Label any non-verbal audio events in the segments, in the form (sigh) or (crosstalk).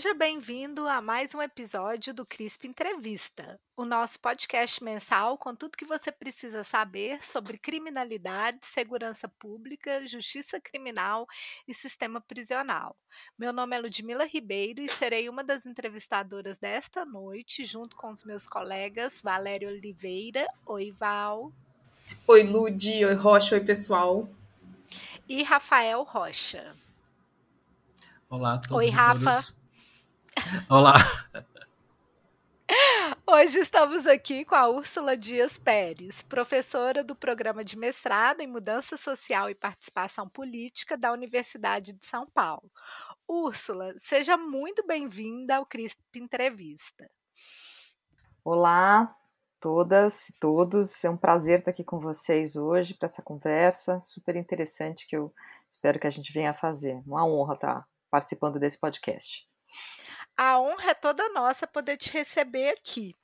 Seja bem-vindo a mais um episódio do CRISP Entrevista, o nosso podcast mensal com tudo que você precisa saber sobre criminalidade, segurança pública, justiça criminal e sistema prisional. Meu nome é Ludmila Ribeiro e serei uma das entrevistadoras desta noite, junto com os meus colegas Valério Oliveira. Oi, Val. Oi, Ludi. Oi, Rocha. Oi, pessoal. E Rafael Rocha. Olá a todos Oi, Rafa. Todos. Olá. Hoje estamos aqui com a Úrsula Dias Pérez, professora do programa de mestrado em Mudança Social e Participação Política da Universidade de São Paulo. Úrsula, seja muito bem-vinda ao CRISP Entrevista. Olá, todas e todos. É um prazer estar aqui com vocês hoje para essa conversa super interessante que eu espero que a gente venha a fazer. Uma honra estar participando desse podcast. A honra é toda nossa poder te receber aqui.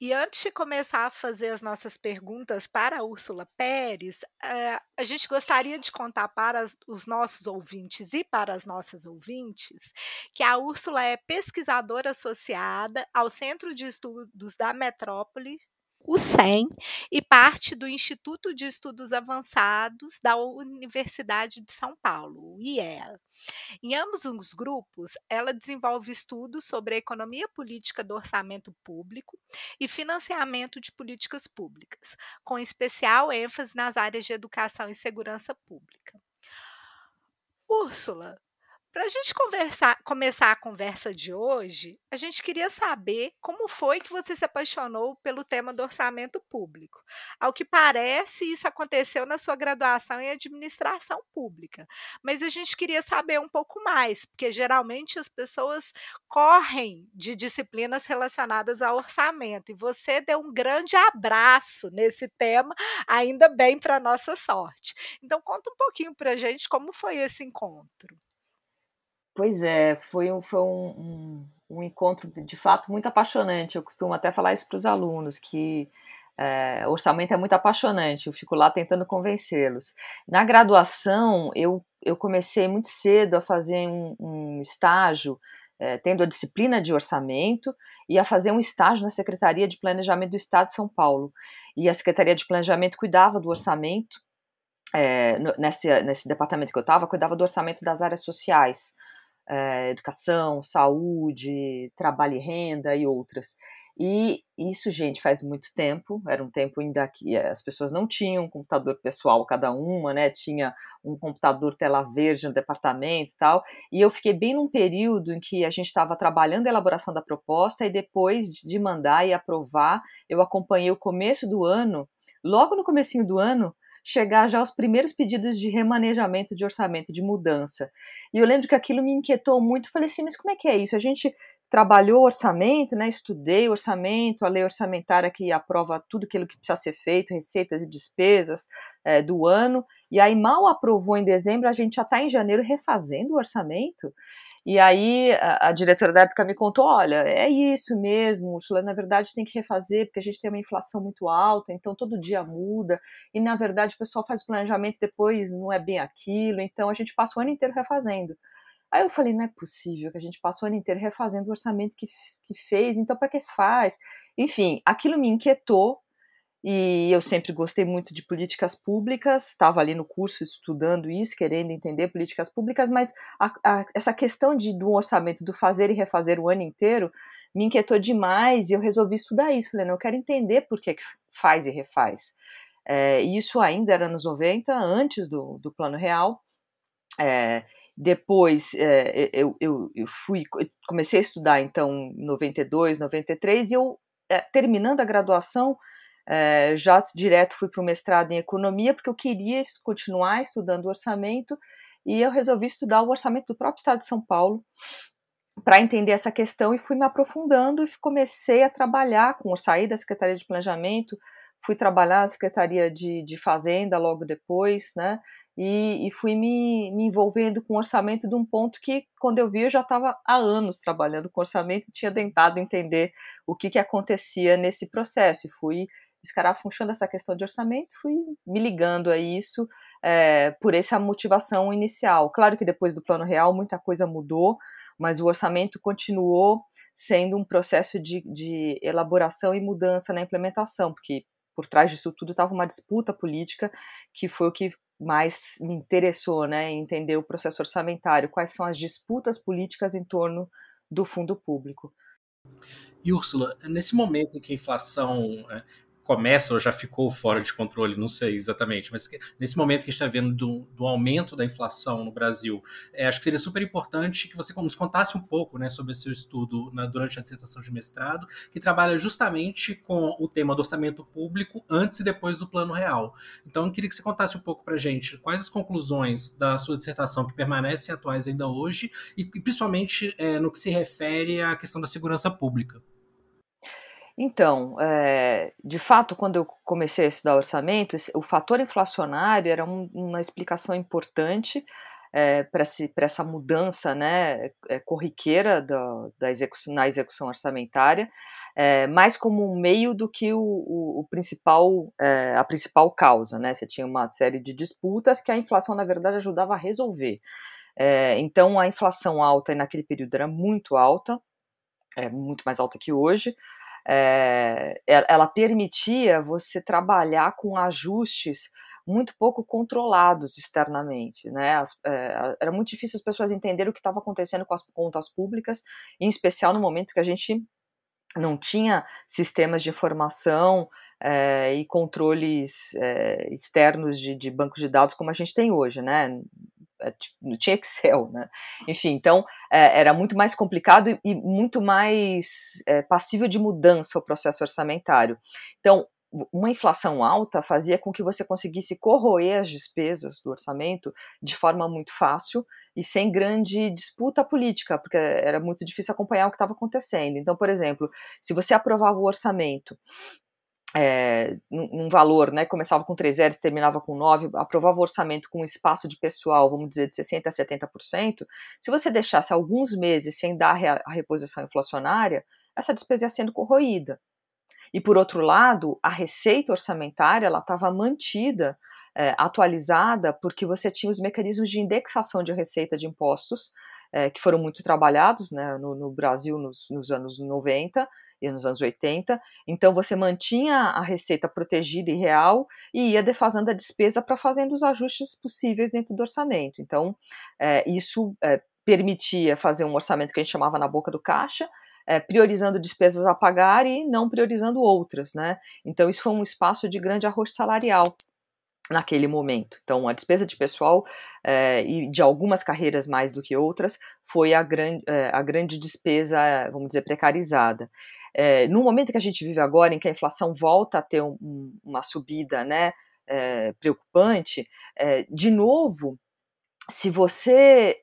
E antes de começar a fazer as nossas perguntas para a Úrsula Pérez, uh, a gente gostaria de contar para os nossos ouvintes e para as nossas ouvintes que a Úrsula é pesquisadora associada ao Centro de Estudos da Metrópole o CEM, e parte do Instituto de Estudos Avançados da Universidade de São Paulo, o IEA. Em ambos os grupos, ela desenvolve estudos sobre a economia política do orçamento público e financiamento de políticas públicas, com especial ênfase nas áreas de educação e segurança pública. Úrsula, para a gente conversar, começar a conversa de hoje, a gente queria saber como foi que você se apaixonou pelo tema do orçamento público. Ao que parece, isso aconteceu na sua graduação em administração pública. Mas a gente queria saber um pouco mais, porque geralmente as pessoas correm de disciplinas relacionadas ao orçamento. E você deu um grande abraço nesse tema, ainda bem para nossa sorte. Então, conta um pouquinho para a gente como foi esse encontro. Pois é, foi um, foi um, um, um encontro de fato muito apaixonante. Eu costumo até falar isso para os alunos, que é, orçamento é muito apaixonante, eu fico lá tentando convencê-los. Na graduação, eu, eu comecei muito cedo a fazer um, um estágio, é, tendo a disciplina de orçamento, e a fazer um estágio na Secretaria de Planejamento do Estado de São Paulo. E a Secretaria de Planejamento cuidava do orçamento, é, nesse, nesse departamento que eu estava, cuidava do orçamento das áreas sociais é, educação, saúde, trabalho e renda e outras. E isso, gente, faz muito tempo, era um tempo ainda que as pessoas não tinham um computador pessoal cada uma, né? Tinha um computador tela verde no departamento e tal. E eu fiquei bem num período em que a gente estava trabalhando a elaboração da proposta e depois de mandar e aprovar, eu acompanhei o começo do ano, logo no comecinho do ano, chegar já aos primeiros pedidos de remanejamento de orçamento, de mudança. E eu lembro que aquilo me inquietou muito. Falei assim, mas como é que é isso? A gente trabalhou orçamento, né? Estudei orçamento, a lei orçamentária que aprova tudo aquilo que precisa ser feito, receitas e despesas é, do ano. E aí mal aprovou em dezembro, a gente já está em janeiro refazendo o orçamento. E aí a, a, diretora da época me contou, olha, é isso mesmo, Ursula, na verdade tem que refazer, porque a gente tem uma inflação muito alta, então todo dia muda, e na verdade o pessoal faz o planejamento depois não é bem aquilo, então a gente passa o ano inteiro refazendo. Aí eu falei, não é possível que a gente passa o ano inteiro refazendo o orçamento que, que fez, então para que faz? Enfim, aquilo me inquietou, e eu sempre gostei muito de políticas públicas, estava ali no curso estudando isso, querendo entender políticas públicas, mas a, a, essa questão de, do orçamento, do fazer e refazer o ano inteiro, me inquietou demais e eu resolvi estudar isso. Falei, não, eu quero entender por que, que faz e refaz. É, isso ainda era nos 90, antes do, do Plano Real. É, depois é, eu, eu, eu, fui, comecei a estudar então em 92, 93, e eu, terminando a graduação, é, já direto fui para o mestrado em economia, porque eu queria continuar estudando orçamento, e eu resolvi estudar o orçamento do próprio estado de São Paulo para entender essa questão e fui me aprofundando e comecei a trabalhar com, saí da Secretaria de Planejamento, fui trabalhar na Secretaria de, de Fazenda logo depois, né? E, e fui me, me, envolvendo com orçamento de um ponto que, quando eu vi, eu já estava há anos trabalhando com orçamento e tinha tentado entender o que, que acontecia nesse processo. E fui escarafunchando essa questão de orçamento, fui me ligando a isso é, por essa motivação inicial. Claro que depois do Plano Real muita coisa mudou, mas o orçamento continuou sendo um processo de, de elaboração e mudança na implementação, porque por trás disso tudo estava uma disputa política que foi o que mais me interessou, né, entender o processo orçamentário, quais são as disputas políticas em torno do fundo público. E Úrsula, nesse momento em que a inflação é, começa ou já ficou fora de controle, não sei exatamente, mas nesse momento que a gente está vendo do, do, aumento da inflação no Brasil, é, acho que seria super importante que você nos contasse um pouco né, sobre seu estudo na, durante a dissertação de mestrado, que trabalha justamente com o tema do orçamento público antes e depois do plano real. Então, eu queria que você contasse um pouco para a gente quais as conclusões da sua dissertação que permanecem atuais ainda hoje e, e principalmente é, no que se refere à questão da segurança pública. Então, é, de fato, quando eu comecei a estudar orçamento, o fator inflacionário era um, uma explicação importante é, para essa mudança né, é, corriqueira da, da execução, na execução orçamentária, é, mais como um meio do que o, o, o principal, é, a principal causa. Né? Você tinha uma série de disputas que a inflação, na verdade, ajudava a resolver. Então, a inflação alta naquele período era muito alta, é muito mais alta que hoje é, ela permitia você trabalhar com ajustes muito pouco controlados externamente, né? As, é, era muito difícil as pessoas entenderem o que estava acontecendo com as contas públicas, em especial no momento que a gente não tinha sistemas de informação é, e controles é, externos de, de bancos de dados como a gente tem hoje, né? É, não tinha Excel, né? Enfim, então é, era muito mais complicado e, e muito mais é, passível de mudança o processo orçamentário. Então, uma inflação alta fazia com que você conseguisse corroer as despesas do orçamento de forma muito fácil e sem grande disputa política, porque era muito difícil acompanhar o que estava acontecendo. Então, por exemplo, se você aprovava o orçamento é, num valor, né, começava com 3 zeros, terminava com 9, aprovava o orçamento com um espaço de pessoal, vamos dizer, de 60% a 70%, se você deixasse alguns meses sem dar a reposição inflacionária, essa despesa ia sendo corroída. E, por outro lado, a receita orçamentária ela estava mantida, é, atualizada, porque você tinha os mecanismos de indexação de receita de impostos, é, que foram muito trabalhados né, no, no Brasil nos, nos anos 90, e nos anos 80. Então você mantinha a receita protegida e real e ia defasando a despesa para fazendo os ajustes possíveis dentro do orçamento. Então é, isso é, permitia fazer um orçamento que a gente chamava na boca do caixa, é, priorizando despesas a pagar e não priorizando outras, né? Então isso foi um espaço de grande arroz salarial naquele momento. Então, a despesa de pessoal é, e de algumas carreiras mais do que outras foi a, gran, é, a grande despesa, vamos dizer, precarizada. É, no momento que a gente vive agora, em que a inflação volta a ter um, um, uma subida né, preocupante, de novo, se você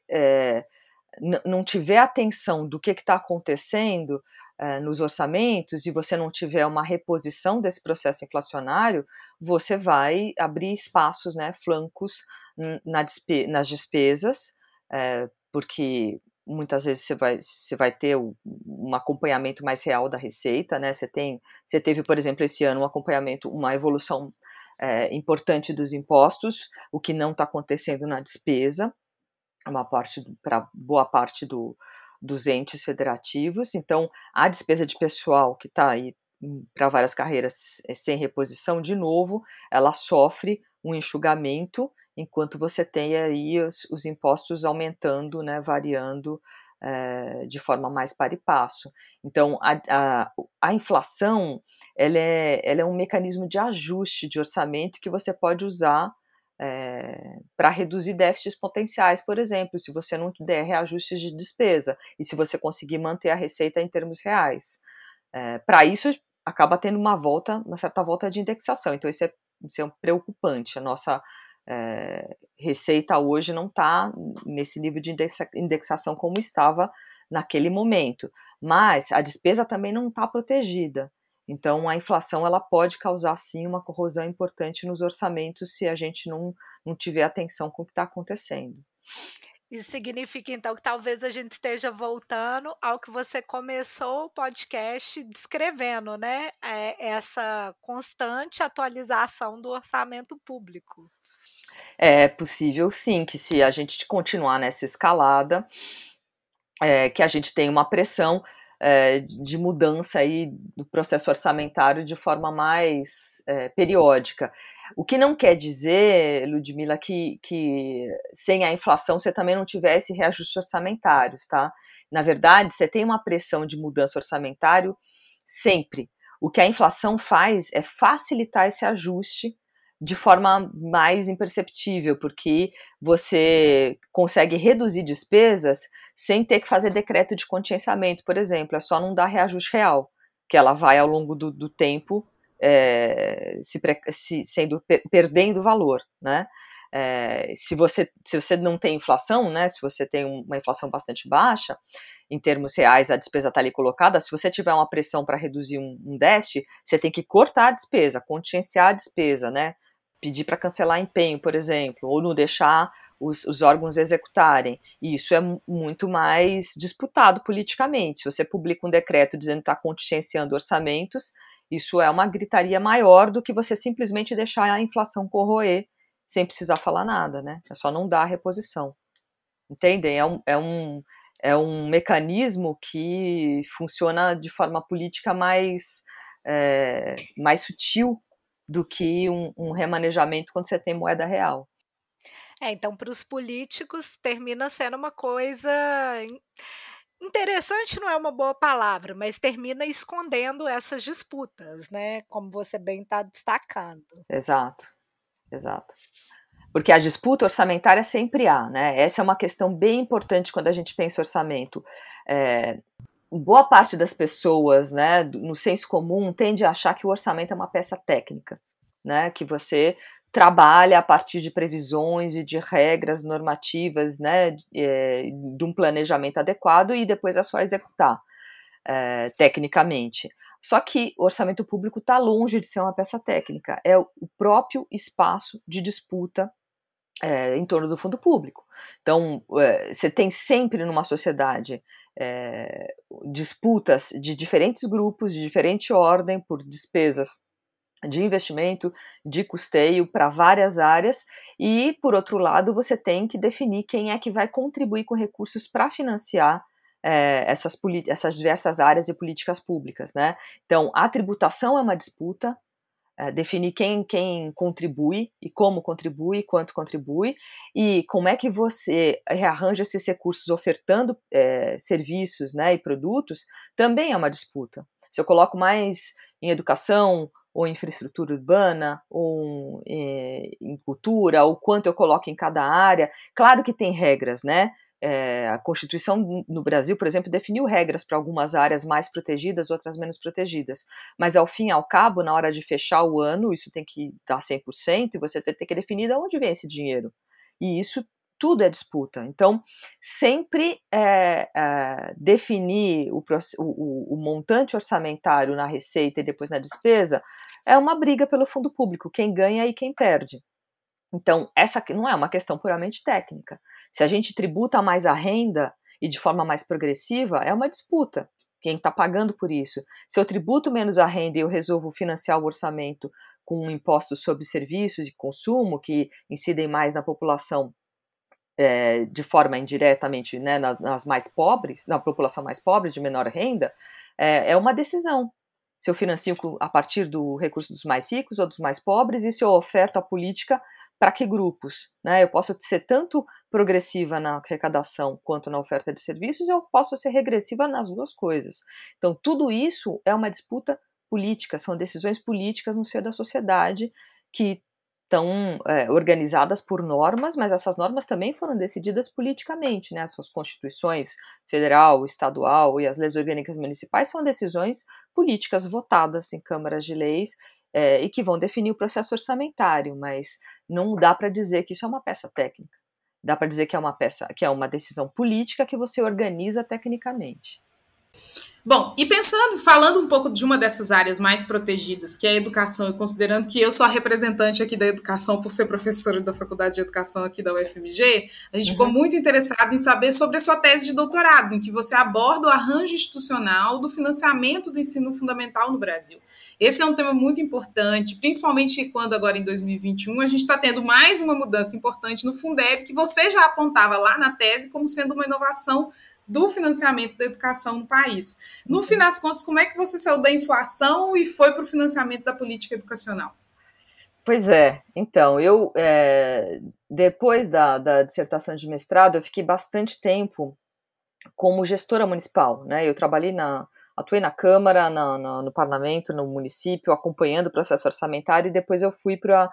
não tiver atenção do que está acontecendo, eh, nos orçamentos e você não tiver uma reposição desse processo inflacionário, você vai abrir espaços, né, flancos na despe nas despesas, é, porque muitas vezes você vai, você vai ter um acompanhamento mais real da receita, né? Você tem, você teve, por exemplo, esse ano um acompanhamento, uma evolução é, importante dos impostos, o que não está acontecendo na despesa, uma parte para boa parte do, dos entes federativos. Então, a despesa de pessoal que está aí hum, para várias carreiras eh, sem reposição, de novo, ela sofre um enxugamento, enquanto você tem aí os, os impostos aumentando, né, variando é, de forma mais para e passo. Então, a, a, a, inflação ela é, ela é um mecanismo de ajuste de orçamento que você pode usar é, para reduzir déficits potenciais, por exemplo, se você não der reajustes de despesa e se você conseguir manter a receita em termos reais. É, para isso, acaba tendo uma volta, uma certa volta de indexação. Então, isso é, isso é preocupante. A nossa é, receita hoje não está nesse nível de indexação como estava naquele momento. Mas a despesa também não está protegida. Então, a inflação ela pode causar sim uma corrosão importante nos orçamentos se a gente não, não tiver atenção com o que está acontecendo. Isso significa, então, que talvez a gente esteja voltando ao que você começou o podcast descrevendo, né? É essa constante atualização do orçamento público. É possível sim que se a gente continuar nessa escalada, é, que a gente tenha uma pressão é, de mudança aí do processo orçamentário de forma mais é, periódica. O que não quer dizer, Ludmila, que, que sem a inflação você também não tivesse reajustes orçamentários, tá? Na verdade, você tem uma pressão de mudança orçamentário sempre. O que a inflação faz é facilitar esse ajuste de forma mais imperceptível, porque você consegue reduzir despesas sem ter que fazer decreto de contingenciamento, por exemplo, é só não dar reajuste real, que ela vai ao longo do, do tempo é, se, se, sendo perdendo valor, né? É, se, você, se você não tem inflação, né, se você tem uma inflação bastante baixa, em termos reais a despesa está ali colocada, se você tiver uma pressão para reduzir um, um déficit, você tem que cortar a despesa, contingenciar a despesa, né, pedir para cancelar empenho, por exemplo, ou não deixar os, os, órgãos executarem. E isso é muito mais disputado politicamente. Se você publica um decreto dizendo que está contingenciando orçamentos, isso é uma gritaria maior do que você simplesmente deixar a inflação corroer sem precisar falar nada, né? É só não dar a reposição. Entendem? É um, é um, é um mecanismo que funciona de forma política mais, é, mais sutil do que um, um remanejamento quando você tem moeda real. É, então, para os políticos, termina sendo uma coisa interessante, não é uma boa palavra, mas termina escondendo essas disputas, né? Como você bem está destacando. Exato, exato. Porque a disputa orçamentária sempre há, né? Essa é uma questão bem importante quando a gente pensa orçamento. É, boa parte das pessoas, né, no senso comum, tende a achar que o orçamento é uma peça técnica, né, que você trabalha a partir de previsões e de regras normativas, né, é, de um planejamento adequado e depois é só executar é, tecnicamente. Só que o orçamento público está longe de ser uma peça técnica, é o próprio espaço de disputa é, em torno do fundo público. Então, é, você tem sempre numa sociedade é, disputas de diferentes grupos, de diferente ordem, por despesas de investimento, de custeio para várias áreas, e, por outro lado, você tem que definir quem é que vai contribuir com recursos para financiar é, essas, essas diversas áreas e políticas públicas. Né? Então, a tributação é uma disputa, é, definir quem, quem contribui e como contribui, quanto contribui, e como é que você rearranja esses recursos ofertando é, serviços né, e produtos, também é uma disputa. Se eu coloco mais em educação, ou infraestrutura urbana, ou é, em cultura, ou quanto eu coloco em cada área, claro que tem regras, né? É, a Constituição no Brasil, por exemplo, definiu regras para algumas áreas mais protegidas, outras menos protegidas. Mas, ao fim e ao cabo, na hora de fechar o ano, isso tem que dar 100% e você tem que definir de onde vem esse dinheiro. E isso tudo é disputa. Então, sempre é, é, definir o, o, o, montante orçamentário na receita e depois na despesa é uma briga pelo fundo público, quem ganha e quem perde. Então, essa não é uma questão puramente técnica. Se a gente tributa mais a renda e de forma mais progressiva, é uma disputa. Quem está pagando por isso? Se eu tributo menos a renda e eu resolvo financiar o orçamento com impostos sobre serviços e consumo que incidem mais na população é, de forma indiretamente né, nas, mais pobres, na população mais pobre, de menor renda, é, é uma decisão. Se eu financio a partir do recurso dos mais ricos ou dos mais pobres, e se eu oferto a política para que grupos? Né? Eu posso ser tanto progressiva na arrecadação quanto na oferta de serviços, eu posso ser regressiva nas duas coisas. Então, tudo isso é uma disputa política, são decisões políticas no seio da sociedade que estão é, organizadas por normas, mas essas normas também foram decididas politicamente, né? As suas constituições federal, estadual e as leis orgânicas municipais são decisões políticas votadas em câmaras de leis é, e que vão definir o processo orçamentário, mas não dá para dizer que isso é uma peça técnica. Dá para dizer que é uma peça, que é uma decisão política que você organiza tecnicamente. Bom, e pensando, falando um pouco de uma dessas áreas mais protegidas, que é a educação, e considerando que eu sou a representante aqui da educação por ser professora da Faculdade de Educação aqui da UFMG, a gente uhum. ficou muito interessado em saber sobre a sua tese de doutorado, em que você aborda o arranjo institucional do financiamento do ensino fundamental no Brasil. Esse é um tema muito importante, principalmente quando agora em 2021 a gente está tendo mais uma mudança importante no Fundeb, que você já apontava lá na tese como sendo uma inovação do financiamento da educação no país. No uhum. fim das contas, como é que você saiu da inflação e foi para o financiamento da política educacional? Pois é, então, eu, é, depois da, da dissertação de mestrado, eu fiquei bastante tempo como gestora municipal, né, eu trabalhei na, atuei na Câmara, na, na, no Parlamento, no município, acompanhando o processo orçamentário, e depois eu fui para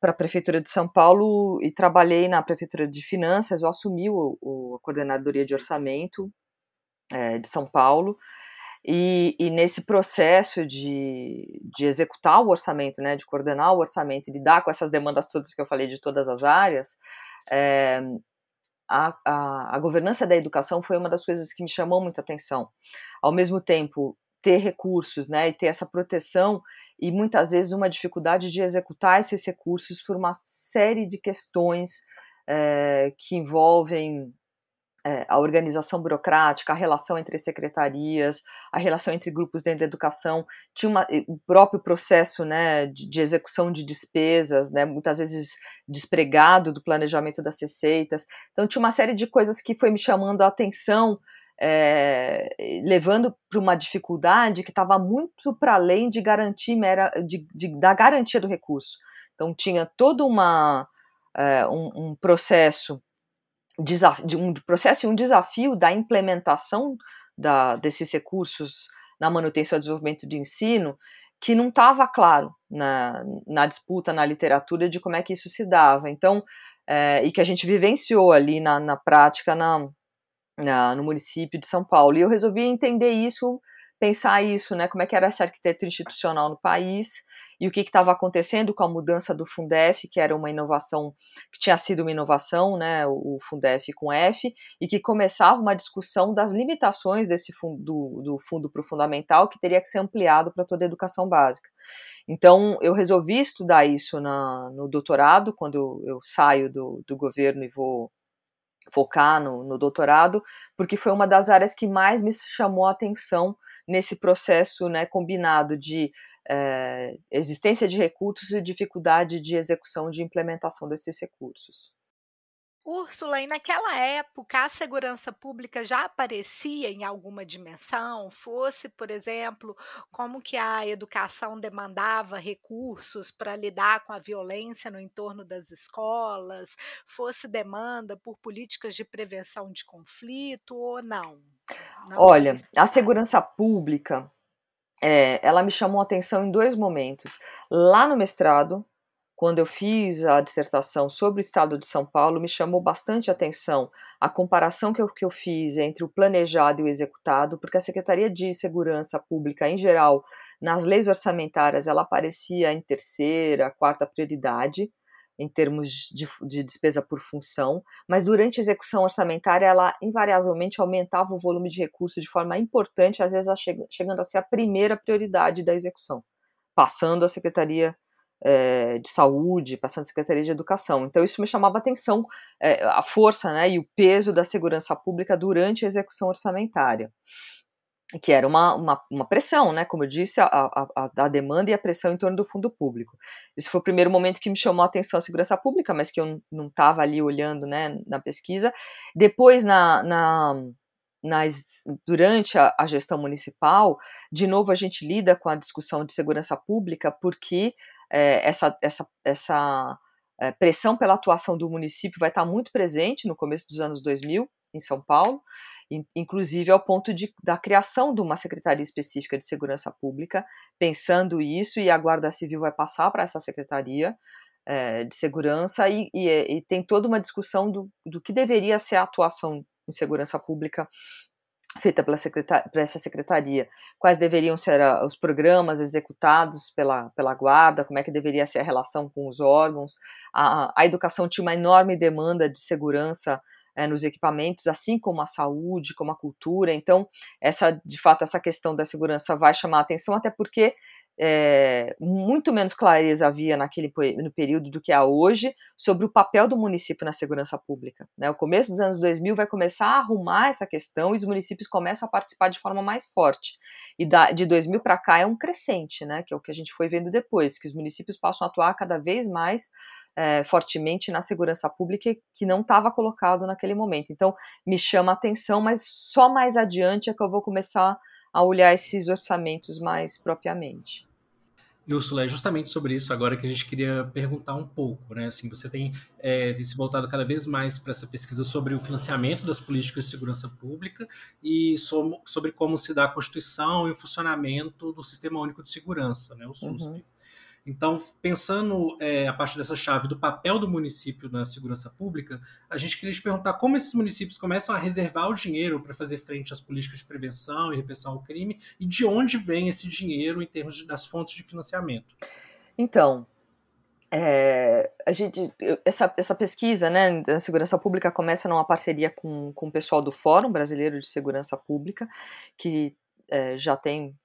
para a Prefeitura de São Paulo e trabalhei na Prefeitura de Finanças, eu assumi o, o a Coordenadoria de Orçamento é, de São Paulo, e, e, nesse processo de, de executar o orçamento, né, de coordenar o orçamento e lidar com essas demandas todas que eu falei de todas as áreas, é, a, a, a governança da educação foi uma das coisas que me chamou muita atenção. Ao mesmo tempo, ter recursos, né, e ter essa proteção e muitas vezes uma dificuldade de executar esses recursos por uma série de questões é, que envolvem é, a organização burocrática, a relação entre secretarias, a relação entre grupos dentro da educação, tinha uma, o próprio processo né, de, de, execução de despesas, né, muitas vezes despregado do planejamento das receitas. Então, tinha uma série de coisas que foi me chamando a atenção é, levando para uma dificuldade que estava muito para além de garantir mera, de, de, da garantia do recurso. Então tinha todo uma, é, um, um, processo de um processo e um desafio da implementação da, desses recursos na manutenção e desenvolvimento do ensino que não estava claro na, na disputa na literatura de como é que isso se dava. Então, é, e que a gente vivenciou ali na, na prática na, na, no município de São Paulo. E eu resolvi entender isso, pensar isso, né, como é que era essa arquitetura institucional no país e o que estava acontecendo com a mudança do Fundef, que era uma inovação, que tinha sido uma inovação, né, o Fundef com F, e que começava uma discussão das limitações desse fundo, do, do fundo para o fundamental, que teria que ser ampliado para toda a educação básica. Então, eu resolvi estudar isso na, no doutorado, quando eu, eu saio do, do governo e vou focar no, no doutorado, porque foi uma das áreas que mais me chamou a atenção nesse processo né, combinado de é, existência de recursos e dificuldade de execução de implementação desses recursos. Úrsula, e naquela época a segurança pública já aparecia em alguma dimensão? Fosse, por exemplo, como que a educação demandava recursos para lidar com a violência no entorno das escolas? Fosse demanda por políticas de prevenção de conflito ou não? não Olha, a segurança pública, é, ela me chamou a atenção em dois momentos. Lá no mestrado, quando eu fiz a dissertação sobre o estado de São Paulo, me chamou bastante atenção a comparação que eu, que eu fiz entre o planejado e o executado, porque a Secretaria de Segurança Pública, em geral, nas leis orçamentárias, ela aparecia em terceira, quarta prioridade, em termos de, de, despesa por função, mas durante a execução orçamentária ela invariavelmente aumentava o volume de recursos de forma importante, às vezes chegando a ser a primeira prioridade da execução, passando a Secretaria é, de saúde, passando a Secretaria de Educação. Então, isso me chamava atenção, é, a força né, e o peso da segurança pública durante a execução orçamentária. Que era uma, uma, uma pressão, né? Como eu disse, a, a, a, demanda e a pressão em torno do fundo público. Esse foi o primeiro momento que me chamou a atenção a segurança pública, mas que eu não estava ali olhando né, na pesquisa. Depois, na, na nas, durante a, a, gestão municipal, de novo a gente lida com a discussão de segurança pública, porque é, essa, essa, essa é, pressão pela atuação do município vai estar muito presente no começo dos anos 2000, em São Paulo, inclusive ao ponto de, da criação de uma secretaria específica de segurança pública, pensando isso, e a Guarda Civil vai passar para essa secretaria é, de segurança, e, e, e, tem toda uma discussão do, do que deveria ser a atuação em segurança pública feita pela por essa secretaria, quais deveriam ser a, os programas executados pela, pela guarda, como é que deveria ser a relação com os órgãos. A, a educação tinha uma enorme demanda de segurança é, nos equipamentos, assim como a saúde, como a cultura. Então, essa, de fato, essa questão da segurança vai chamar a atenção, até porque é, muito menos clareza havia naquele no período do que há hoje sobre o papel do município na segurança pública. Né? O começo dos anos 2000 vai começar a arrumar essa questão e os municípios começam a participar de forma mais forte. E da, de 2000 para cá é um crescente, né? que é o que a gente foi vendo depois, que os municípios passam a atuar cada vez mais é, fortemente na segurança pública que não estava colocado naquele momento. Então, me chama a atenção, mas só mais adiante é que eu vou começar a olhar esses orçamentos mais propriamente. E Ursula, é justamente sobre isso agora que a gente queria perguntar um pouco, né? Assim, você tem é, se voltado cada vez mais para essa pesquisa sobre o financiamento das políticas de segurança pública e sobre como se dá a constituição e o funcionamento do Sistema Único de Segurança, né? O SUSP. Uhum. Então, pensando é, a partir dessa chave do papel do município na segurança pública, a gente queria te perguntar como esses municípios começam a reservar o dinheiro para fazer frente às políticas de prevenção e repressão ao crime e de onde vem esse dinheiro em termos de, das fontes de financiamento. Então, é, a gente, essa, essa pesquisa né, da segurança pública começa numa parceria com, com o pessoal do Fórum Brasileiro de Segurança Pública, que é, já tem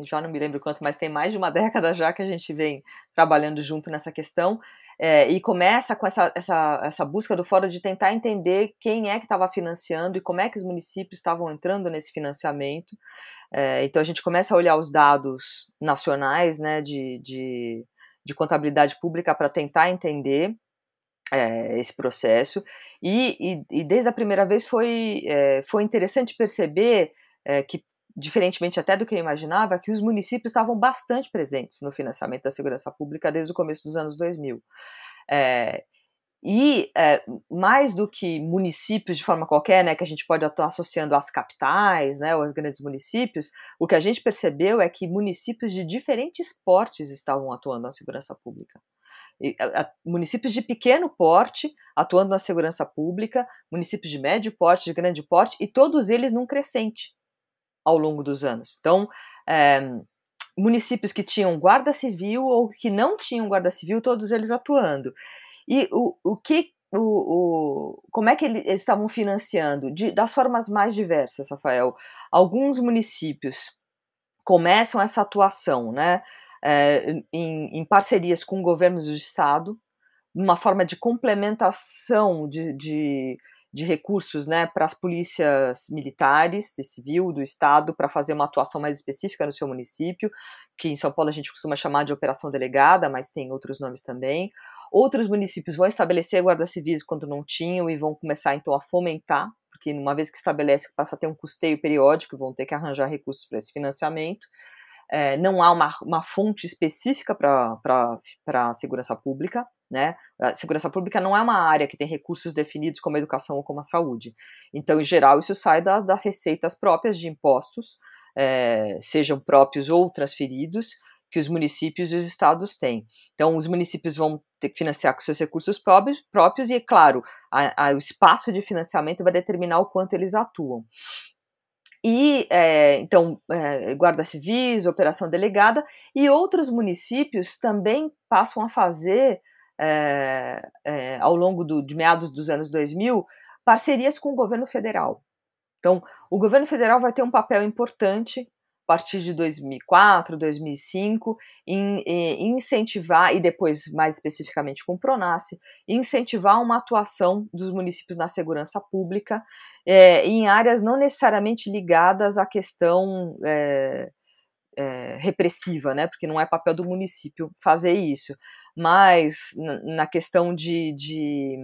já não me lembro quanto, mas tem mais de uma (laughs) década já que a gente vem trabalhando junto nessa questão, é, e começa com essa, essa, essa busca do fórum de tentar entender quem é que estava financiando e como é que os municípios estavam entrando nesse financiamento. É, então a gente começa a olhar os dados nacionais né, de, de, de contabilidade pública para tentar entender é, esse processo, e, e, e, desde a primeira vez foi, foi interessante perceber é, que diferentemente até do que eu imaginava, que os municípios estavam bastante presentes no financiamento da segurança pública desde o começo dos anos 2000. É, e é, mais do que municípios de forma qualquer, né, que a gente pode estar associando às capitais, né, ou aos grandes municípios, o que a gente percebeu é que municípios de diferentes portes estavam atuando na segurança pública. Municípios de pequeno porte atuando na segurança pública, municípios de médio porte, de grande porte, e todos eles num crescente ao longo dos anos. Então, é, municípios que tinham guarda civil ou que não tinham guarda civil, todos eles atuando. E o, o que o, o, como é que eles estavam financiando? De, das formas mais diversas, Rafael. Alguns municípios começam essa atuação né, é, em, em, parcerias com governos do estado, uma forma de complementação de, de de recursos né, para as polícias militares e civil do estado para fazer uma atuação mais específica no seu município, que em São Paulo a gente costuma chamar de operação delegada, mas tem outros nomes também. Outros municípios vão estabelecer guardas civis quando não tinham e vão começar então a fomentar, porque uma vez que estabelece passa a ter um custeio periódico, vão ter que arranjar recursos para esse financiamento. É, não há uma, uma fonte específica para a segurança pública, né? A segurança pública não é uma área que tem recursos definidos como a educação ou como a saúde. Então, em geral, isso sai da, das receitas próprias de impostos, é, sejam próprios ou transferidos, que os municípios e os estados têm. Então, os municípios vão ter que financiar com seus recursos próprios, próprios e, é claro, a, a, o espaço de financiamento vai determinar o quanto eles atuam. E, é, então, é, guarda civis, operação delegada, e outros municípios também passam a fazer é, é, ao longo do, de meados dos anos 2000, parcerias com o governo federal. Então, o governo federal vai ter um papel importante a partir de 2004, 2005, em, em incentivar, e depois mais especificamente com o PRONASSE, incentivar uma atuação dos municípios na segurança pública é, em áreas não necessariamente ligadas à questão é, é, repressiva, né? Porque não é papel do município fazer isso. Mas na questão de, de,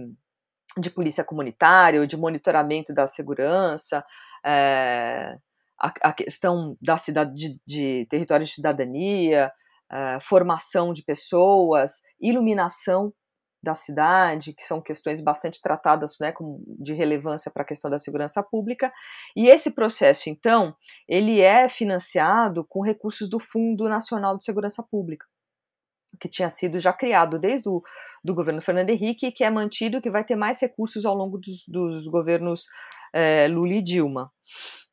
de polícia comunitária de monitoramento da segurança, é, a, a, questão da cidade de, de território de cidadania, é, formação de pessoas, iluminação da cidade, que são questões bastante tratadas né, com, de relevância para a questão da segurança pública. E esse processo, então, ele é financiado com recursos do Fundo Nacional de Segurança Pública. que tinha sido já criado desde o do governo Fernando Henrique e que é mantido, que vai ter mais recursos ao longo dos, dos governos é, Lula e Dilma.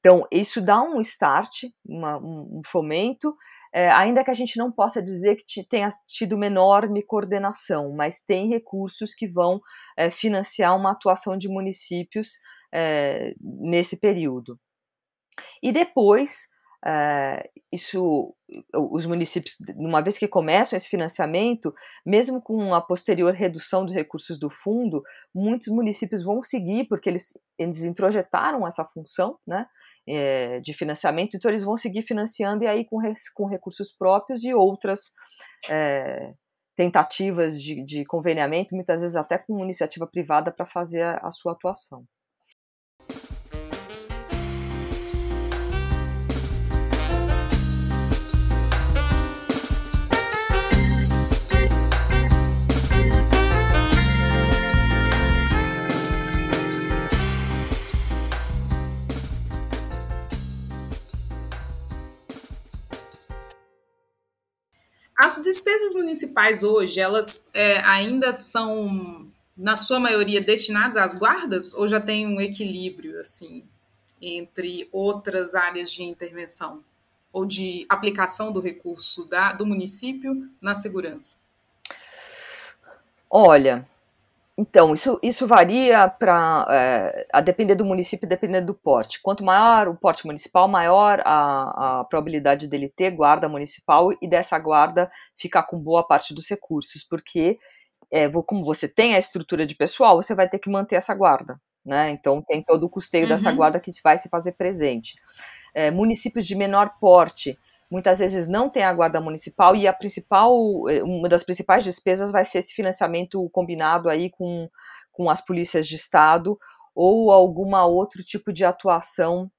Então, isso dá um start, uma, um, fomento, é, ainda que a gente não possa dizer que tenha tido uma enorme coordenação, mas tem recursos que vão é, financiar uma atuação de municípios é, nesse período. E depois, é, isso, os municípios, uma vez que começam esse financiamento, mesmo com a posterior redução dos recursos do fundo, muitos municípios vão seguir, porque eles, eles introjetaram essa função né, é, de financiamento, então eles vão seguir financiando e aí com, com recursos próprios e outras é, tentativas de, de conveniamento, muitas vezes até com iniciativa privada para fazer a, a sua atuação. As despesas municipais hoje, elas é, ainda são, na sua maioria, destinadas às guardas ou já tem um equilíbrio, assim, entre outras áreas de intervenção ou de aplicação do recurso da, do município na segurança? Olha, então, isso, isso varia para é, a depender do município, dependendo do porte. Quanto maior o porte municipal, maior a, a probabilidade dele ter guarda municipal e dessa guarda ficar com boa parte dos recursos, porque é, como você tem a estrutura de pessoal, você vai ter que manter essa guarda, né? Então tem todo o custeio uhum. dessa guarda que vai se fazer presente. É, municípios de menor porte, muitas vezes não tem a guarda municipal e a principal, eh, uma das principais despesas vai ser esse financiamento combinado aí com, com as polícias de estado ou alguma outro tipo de atuação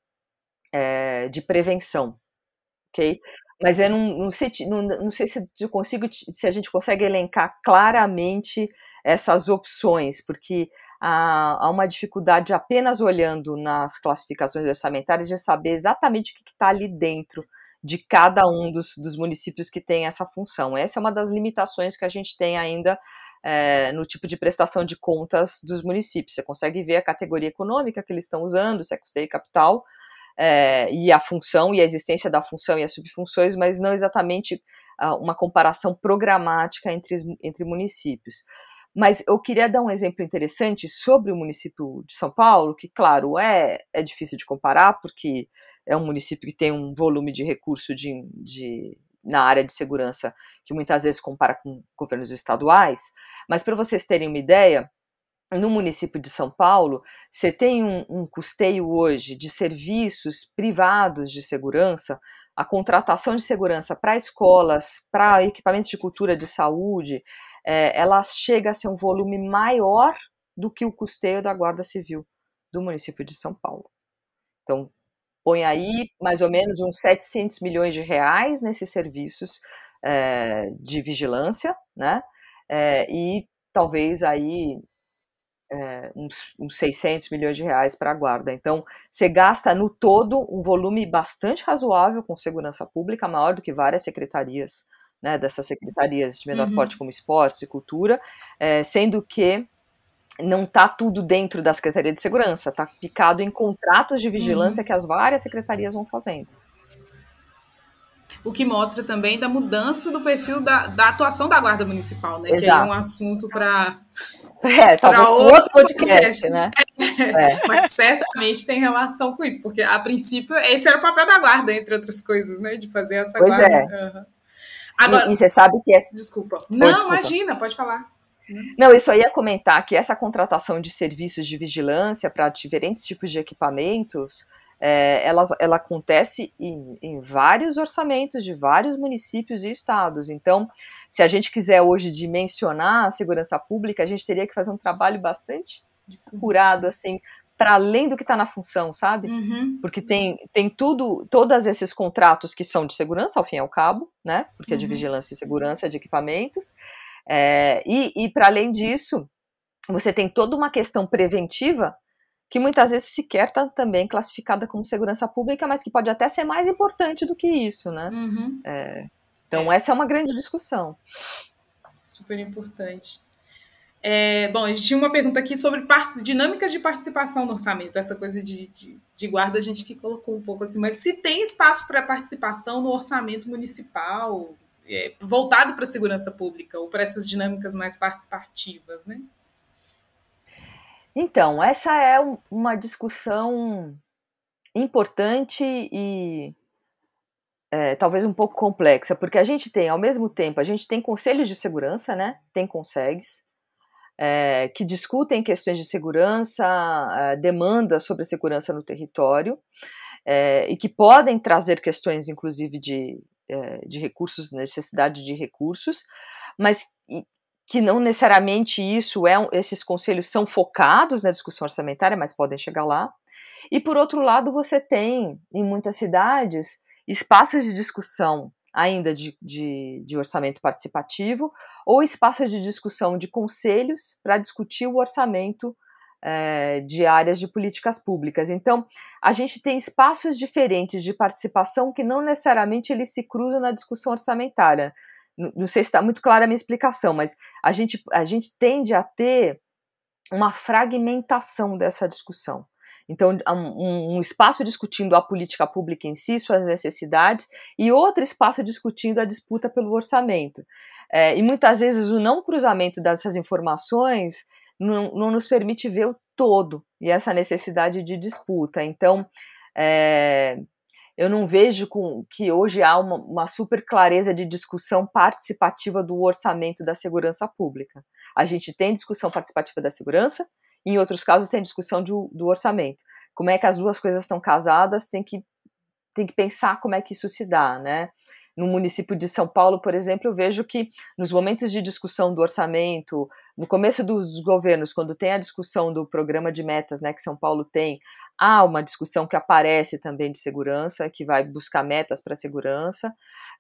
é, de prevenção, ok? Mas eu não, não, sei, não, não sei se eu consigo, se a gente consegue elencar claramente essas opções, porque há, há uma dificuldade apenas olhando nas classificações orçamentárias de saber exatamente o que está ali dentro de cada um dos, dos municípios que tem essa função. Essa é uma das limitações que a gente tem ainda é, no tipo de prestação de contas dos municípios. Você consegue ver a categoria econômica que eles estão usando, se é custeio capital, é, e a função e a existência da função e as subfunções, mas não exatamente uh, uma comparação programática entre, entre municípios. Mas eu queria dar um exemplo interessante sobre o município de São Paulo, que, claro, é, é difícil de comparar, porque é um município que tem um volume de recurso de, de na área de segurança que muitas vezes compara com governos estaduais. Mas para vocês terem uma ideia, no município de São Paulo, você tem um, um, custeio hoje de serviços privados de segurança, a contratação de segurança para escolas, para equipamentos de cultura de saúde, é, ela chega a ser um volume maior do que o custeio da Guarda Civil do município de São Paulo. Então, põe aí mais ou menos uns 700 milhões de reais nesses serviços é, de vigilância, né? É, e talvez aí é, uns, uns 600 milhões de reais para a guarda. Então, você gasta no todo um volume bastante razoável com segurança pública, maior do que várias secretarias, né, dessas secretarias de menor uhum. porte como esportes e cultura, é, sendo que não está tudo dentro da Secretaria de Segurança, está picado em contratos de vigilância uhum. que as várias secretarias vão fazendo. O que mostra também da mudança do perfil da, da atuação da Guarda Municipal, né? Exato. Que é um assunto para (laughs) é, talvez outro, outro podcast, podcast, né? É. Mas certamente tem relação com isso, porque a princípio esse era o papel da guarda, entre outras coisas, né? De fazer essa pois guarda. É. Uhum. Agora, e, e, você sabe que é. Desculpa. Não, desculpa. imagina, pode falar. Não, eu só ia comentar que essa contratação de serviços de vigilância para diferentes tipos de equipamentos é, ela, ela acontece em, em, vários orçamentos de vários municípios e estados. Então, se a gente quiser hoje dimensionar a segurança pública, a gente teria que fazer um trabalho bastante curado, assim, para além do que está na função, sabe? Uhum. Porque tem, tem tudo, todos esses contratos que são de segurança, ao fim e ao cabo, né? Porque uhum. é de uhum. vigilância e segurança de equipamentos. É, e, e para além disso, você tem toda uma questão preventiva que muitas vezes sequer está também classificada como segurança pública, mas que pode até ser mais importante do que isso, né? Uhum. É, Então, essa é uma grande discussão. Super importante. É, bom, a gente tinha uma pergunta aqui sobre partes, dinâmicas de participação no orçamento. Essa coisa de, de, de guarda a gente que colocou um pouco assim, mas se tem espaço para participação no orçamento municipal, é, voltado para a segurança pública, ou para essas dinâmicas mais participativas, né? Então, essa é uma discussão importante e é, talvez um pouco complexa, porque a gente tem, ao mesmo tempo, a gente tem conselhos de segurança, né? Tem consegues, é, que discutem questões de segurança, é, demandas sobre segurança no território, é, e que podem trazer questões, inclusive, de, de recursos, necessidade de recursos, mas que não necessariamente isso é esses conselhos são focados na discussão orçamentária, mas podem chegar lá. E por outro lado, você tem em muitas cidades espaços de discussão ainda de, de, de orçamento participativo ou espaços de discussão de conselhos para discutir o orçamento é, de áreas de políticas públicas. Então, a gente tem espaços diferentes de participação que não necessariamente eles se cruzam na discussão orçamentária não sei se está muito clara a minha explicação, mas a gente, a gente tende a ter uma fragmentação dessa discussão. Então, um, espaço discutindo a política pública em si, suas necessidades, e outro espaço discutindo a disputa pelo orçamento. É, e muitas vezes o não cruzamento dessas informações não, não, nos permite ver o todo e essa necessidade de disputa. Então, é, eu não vejo com, que hoje há uma, uma, super clareza de discussão participativa do orçamento da segurança pública. A gente tem discussão participativa da segurança, em outros casos tem discussão de, do orçamento. Como é que as duas coisas estão casadas, tem que, tem que pensar como é que isso se dá, né? No município de São Paulo, por exemplo, eu vejo que nos momentos de discussão do orçamento, no começo dos governos, quando tem a discussão do programa de metas, né, que São Paulo tem, há uma discussão que aparece também de segurança, que vai buscar metas para segurança,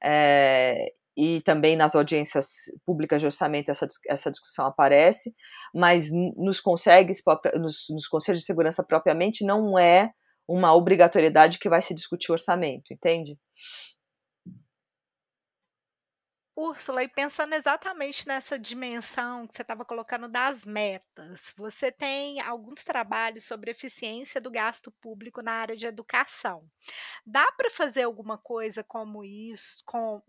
é, e também nas audiências públicas de orçamento essa, essa discussão aparece, mas nos, consegues, nos, nos conselhos de segurança propriamente não é uma obrigatoriedade que vai se discutir orçamento, entende? Úrsula, e pensando exatamente nessa dimensão que você estava colocando das metas, você tem alguns trabalhos sobre eficiência do gasto público na área de educação. Dá para fazer alguma coisa como isso, com,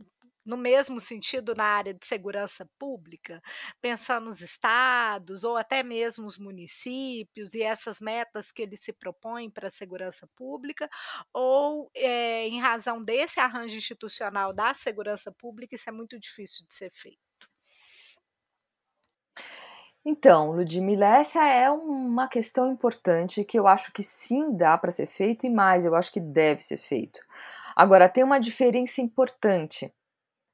no mesmo sentido na área de segurança pública, pensando nos estados ou até mesmo os municípios e essas metas que eles se propõem para a segurança pública, ou é, em razão desse arranjo institucional da segurança pública, isso é muito difícil de ser feito? Então, Ludmila, essa é uma questão importante que eu acho que sim dá para ser feito e mais, eu acho que deve ser feito. Agora, tem uma diferença importante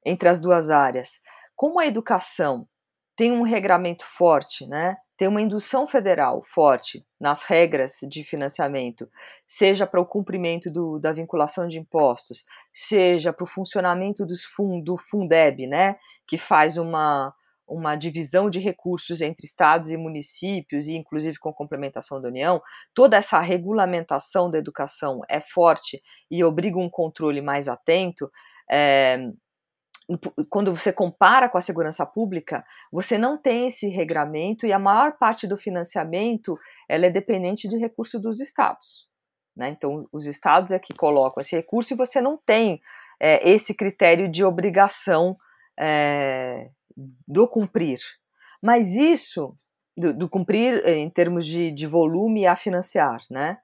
entre as duas áreas. Como a educação tem um regramento forte, né? Tem uma indução federal forte nas regras de financiamento, seja para o cumprimento do, da vinculação de impostos, seja para o funcionamento dos fund, do Fundeb, né? Que faz uma, uma divisão de recursos entre estados e municípios, e inclusive com complementação da União, toda essa regulamentação da educação é forte e obriga um controle mais atento. É, quando você compara com a segurança pública, você não tem esse regramento e a maior parte do financiamento ela é dependente de recurso dos estados. Né? Então, os estados é que colocam esse recurso e você não tem é, esse critério de obrigação é, do cumprir. Mas isso, do, do cumprir em termos de, de volume a financiar, né?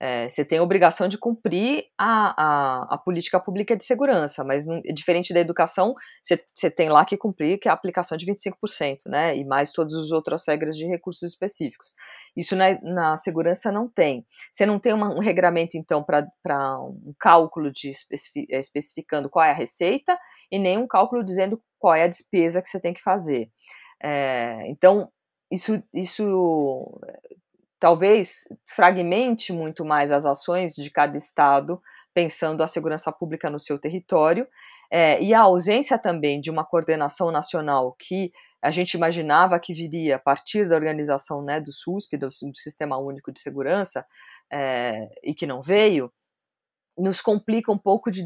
É, você tem a obrigação de cumprir a, a, a, política pública de segurança, mas não, diferente da educação, você, você, tem lá que cumprir que é a aplicação de 25%, né? E mais todas as outras regras de recursos específicos. Isso na, na segurança não tem. Você não tem uma, um regramento, então, para um cálculo de especifi, é, especificando qual é a receita e nem um cálculo dizendo qual é a despesa que você tem que fazer. É, então, isso, isso talvez fragmente muito mais as ações de cada estado, pensando a segurança pública no seu território, é, e a ausência também de uma coordenação nacional que a gente imaginava que viria a partir da organização né, do SUSP, do, do Sistema Único de Segurança, é, e que não veio, nos complica um pouco de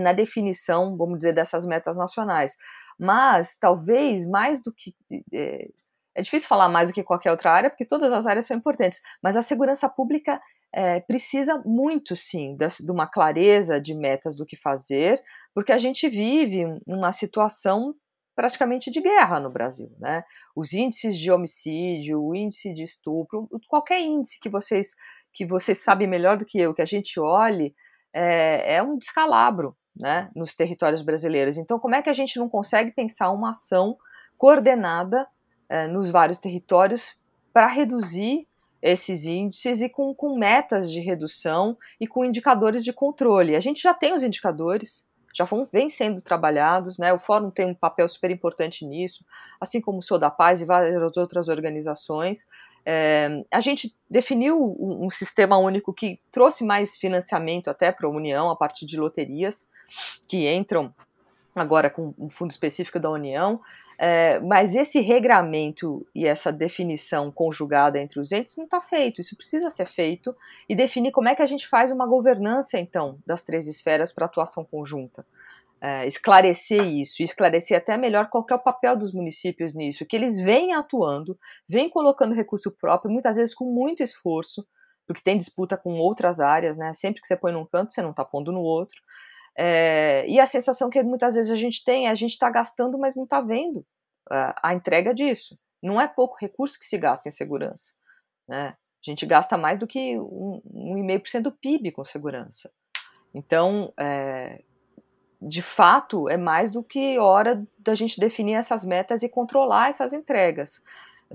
na definição, vamos dizer, dessas metas nacionais. Mas talvez mais do que é, é, difícil falar mais do que qualquer outra área, porque todas as áreas são importantes. Mas a segurança pública é, precisa muito, sim, de, de uma clareza de metas do que fazer, porque a gente vive uma situação praticamente de guerra no Brasil, né? Os índices de homicídio, o índice de estupro, qualquer índice que vocês que vocês sabem melhor do que eu, que a gente olhe, é, é um descalabro, né, nos territórios brasileiros. Então, como é que a gente não consegue pensar uma ação coordenada é, nos vários territórios para reduzir esses índices e com, com metas de redução e com indicadores de controle? A gente já tem os indicadores, já vão, vêm sendo trabalhados, né? O Fórum tem um papel super importante nisso, assim como o Sou da Paz e várias outras organizações. É, a gente definiu um, um, sistema único que trouxe mais financiamento até para a União a partir de loterias que entram agora com um fundo específico da União, é, mas esse regramento e essa definição conjugada entre os entes não está feito. Isso precisa ser feito e definir como é que a gente faz uma governança, então, das três esferas para atuação conjunta. É, esclarecer isso, esclarecer até melhor qual é o papel dos municípios nisso, que eles vêm atuando, vêm colocando recurso próprio, muitas vezes com muito esforço, porque tem disputa com outras áreas, né? Sempre que você põe num canto, você não está pondo no outro. É, e a sensação que muitas vezes a gente tem é a gente está gastando, mas não está vendo a, entrega disso. Não é pouco recurso que se gasta em segurança. Né? A gente gasta mais do que 1,5% do PIB com segurança. Então, é, de fato, é mais do que hora da gente definir essas metas e controlar essas entregas.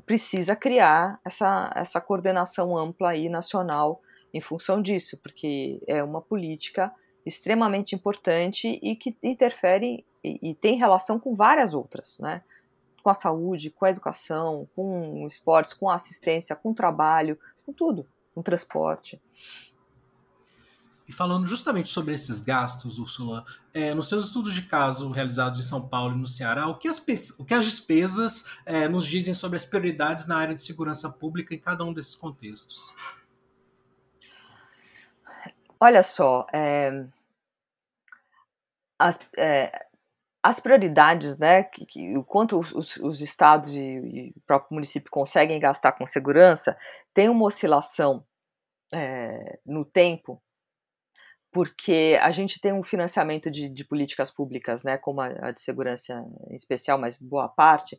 Precisa criar essa, essa coordenação ampla e nacional em função disso, porque é uma política extremamente importante e que interfere e, e tem relação com várias outras, né? Com a saúde, com a educação, com esportes, com a assistência, com o trabalho, com tudo, com o transporte. E falando justamente sobre esses gastos, Úrsula, é, nos seus estudos de caso realizados em São Paulo e no Ceará, o que as, o que as despesas é, nos dizem sobre as prioridades na área de segurança pública em cada um desses contextos? Olha só, é, as, é, as prioridades, né, que, que, o quanto os, os estados e, e, o próprio município conseguem gastar com segurança, tem uma oscilação é, no tempo, porque a gente tem um financiamento de, de políticas públicas, né, como a, a, de segurança em especial, mas boa parte,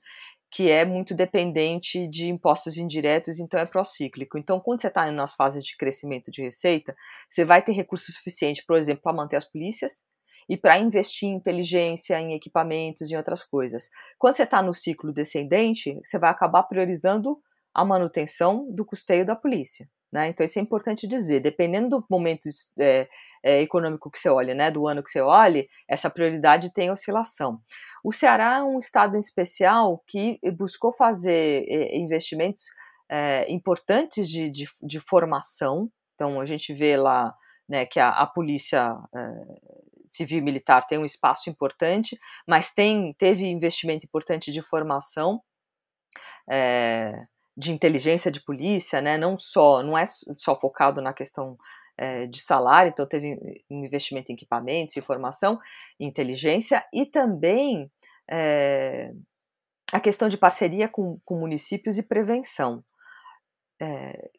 que é muito dependente de impostos indiretos, então é procíclico. Então, quando você está nas fases de crescimento de receita, você vai ter recurso suficiente, por exemplo, para manter as polícias e para investir em inteligência, em equipamentos, em outras coisas. Quando você está no ciclo descendente, você vai acabar priorizando a manutenção do custeio da polícia. Né? Então, isso é importante dizer. Dependendo do momento é, é, econômico que você olha, né, do ano que você olhe, essa prioridade tem oscilação. O Ceará é um estado em especial que buscou fazer é, investimentos é, importantes de, de, de, formação. Então, a gente vê lá né, que a, a polícia é, civil e militar tem um espaço importante, mas tem, teve investimento importante de formação. É, de inteligência de polícia, né? Não só, não é só focado na questão é, de salário, então teve um investimento em equipamentos, informação, inteligência e também é, a questão de parceria com, com municípios e prevenção. É,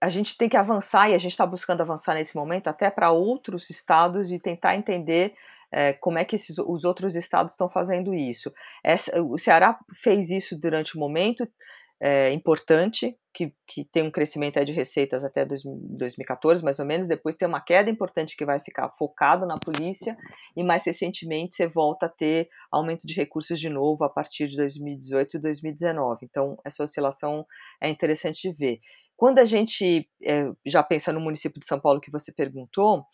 a gente tem que avançar e a gente está buscando avançar nesse momento até para outros estados e tentar entender é, como é que esses, os outros estados estão fazendo isso. Essa, o Ceará fez isso durante o momento, é, importante, que, que tem um crescimento de receitas até 2014, mais ou menos, depois tem uma queda importante que vai ficar focado na polícia, e mais recentemente você volta a ter aumento de recursos de novo a partir de 2018 e 2019. Então, essa oscilação é interessante de ver. Quando a gente é, já pensa no município de São Paulo que você perguntou,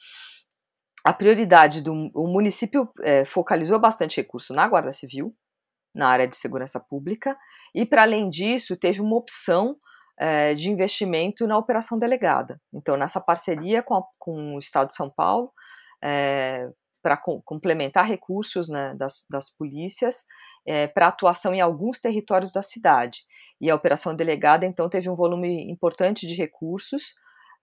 a prioridade do o município é, focalizou bastante recurso na Guarda Civil, na área de segurança pública, e para além disso, teve uma opção é, de investimento na operação delegada. Então, nessa parceria com, a, com o Estado de São Paulo, é, para co complementar recursos né, das, das, polícias é, para atuação em alguns territórios da cidade. E a operação delegada, então, teve um volume importante de recursos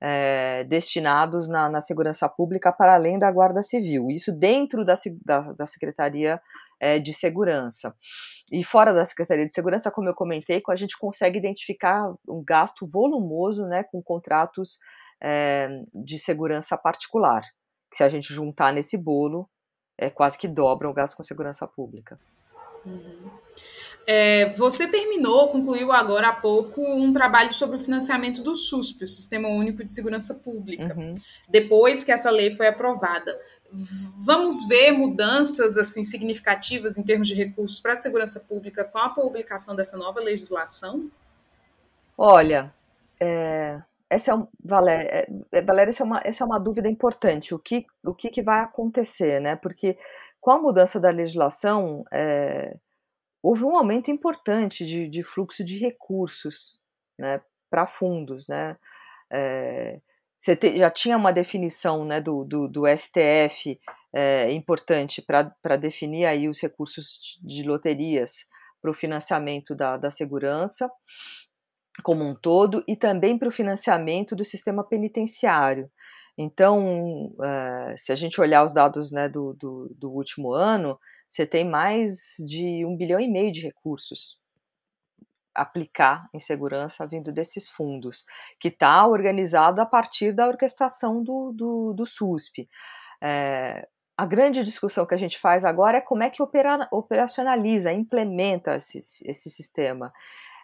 é, destinados na, na, segurança pública para além da Guarda Civil. Isso dentro da, da, da Secretaria é, de Segurança. E fora da Secretaria de Segurança, como eu comentei, a gente consegue identificar um gasto volumoso né, com contratos é, de segurança particular. Se a gente juntar nesse bolo, é quase que dobra o gasto com segurança pública. Uhum. É, você terminou, concluiu agora há pouco um trabalho sobre o financiamento do SUSP, o Sistema Único de Segurança Pública, uhum. depois que essa lei foi aprovada. Vamos ver mudanças assim significativas em termos de recursos para a segurança pública com a publicação dessa nova legislação? Olha, é, essa é, um, Valéria, é, é, Valéria essa, é uma, essa é uma dúvida importante. O que, o que, que vai acontecer, né? Porque com a mudança da legislação, é, houve um aumento importante de, de fluxo de recursos né, para fundos. Né? É, você te, já tinha uma definição né, do, do, do STF é, importante para definir aí os recursos de, loterias para o financiamento da, da segurança como um todo e também para o financiamento do sistema penitenciário. Então, uh, se a gente olhar os dados né, do, do, do, último ano, você tem mais de um bilhão e meio de recursos aplicar em segurança vindo desses fundos, que está organizado a partir da orquestração do, do, do SUSP. É, a grande discussão que a gente faz agora é como é que opera, operacionaliza, implementa esse, esse sistema.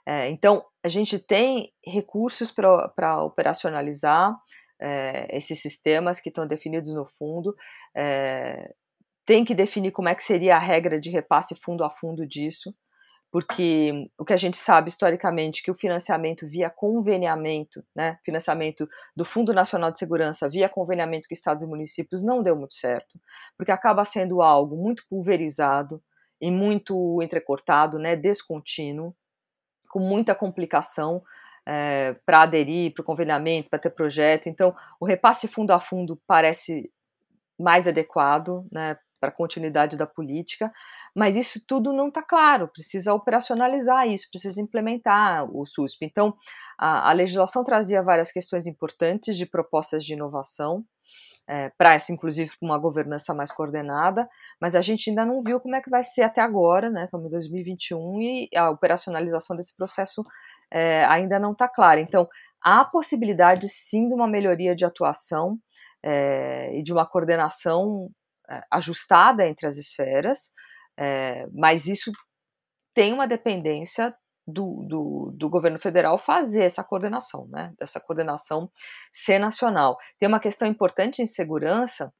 É, então, a gente tem recursos para operacionalizar, é, esses sistemas que estão definidos no fundo. É, tem que definir como é que seria a regra de repasse fundo a fundo disso, porque o que a gente sabe historicamente que o financiamento via conveniamento, né, financiamento do Fundo Nacional de Segurança via conveniamento com estados e municípios não deu muito certo, porque acaba sendo algo muito pulverizado e muito entrecortado, né, descontínuo, com muita complicação é, para aderir, para o conveniamento, para ter projeto. Então, o repasse fundo a fundo parece mais adequado né, para a continuidade da política, mas isso tudo não está claro, precisa operacionalizar isso, precisa implementar o SUSP. Então, a, a legislação trazia várias questões importantes de propostas de inovação, é, para essa, inclusive, uma governança mais coordenada, mas a gente ainda não viu como é que vai ser até agora, né? Estamos em 2021 e a operacionalização desse processo é, ainda não está clara. Então, há possibilidade sim de uma melhoria de atuação é, e de uma coordenação ajustada entre as esferas, é, mas isso tem uma dependência do, do, do, governo federal fazer essa coordenação, né? Dessa coordenação ser nacional. Tem uma questão importante em segurança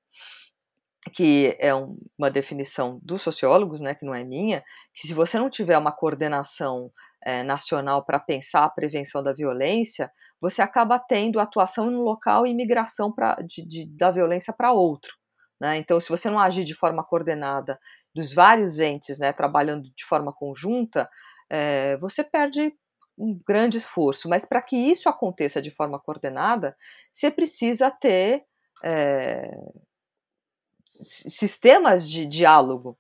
que é um, uma definição dos sociólogos, né, que não é minha, que se você não tiver uma coordenação é, nacional para pensar a prevenção da violência, você acaba tendo atuação no local e migração pra, de, de, da violência para outro. Né? Então, se você não agir de forma coordenada dos vários entes né, trabalhando de forma conjunta, é, você perde um grande esforço. Mas para que isso aconteça de forma coordenada, você precisa ter é, sistemas de diálogo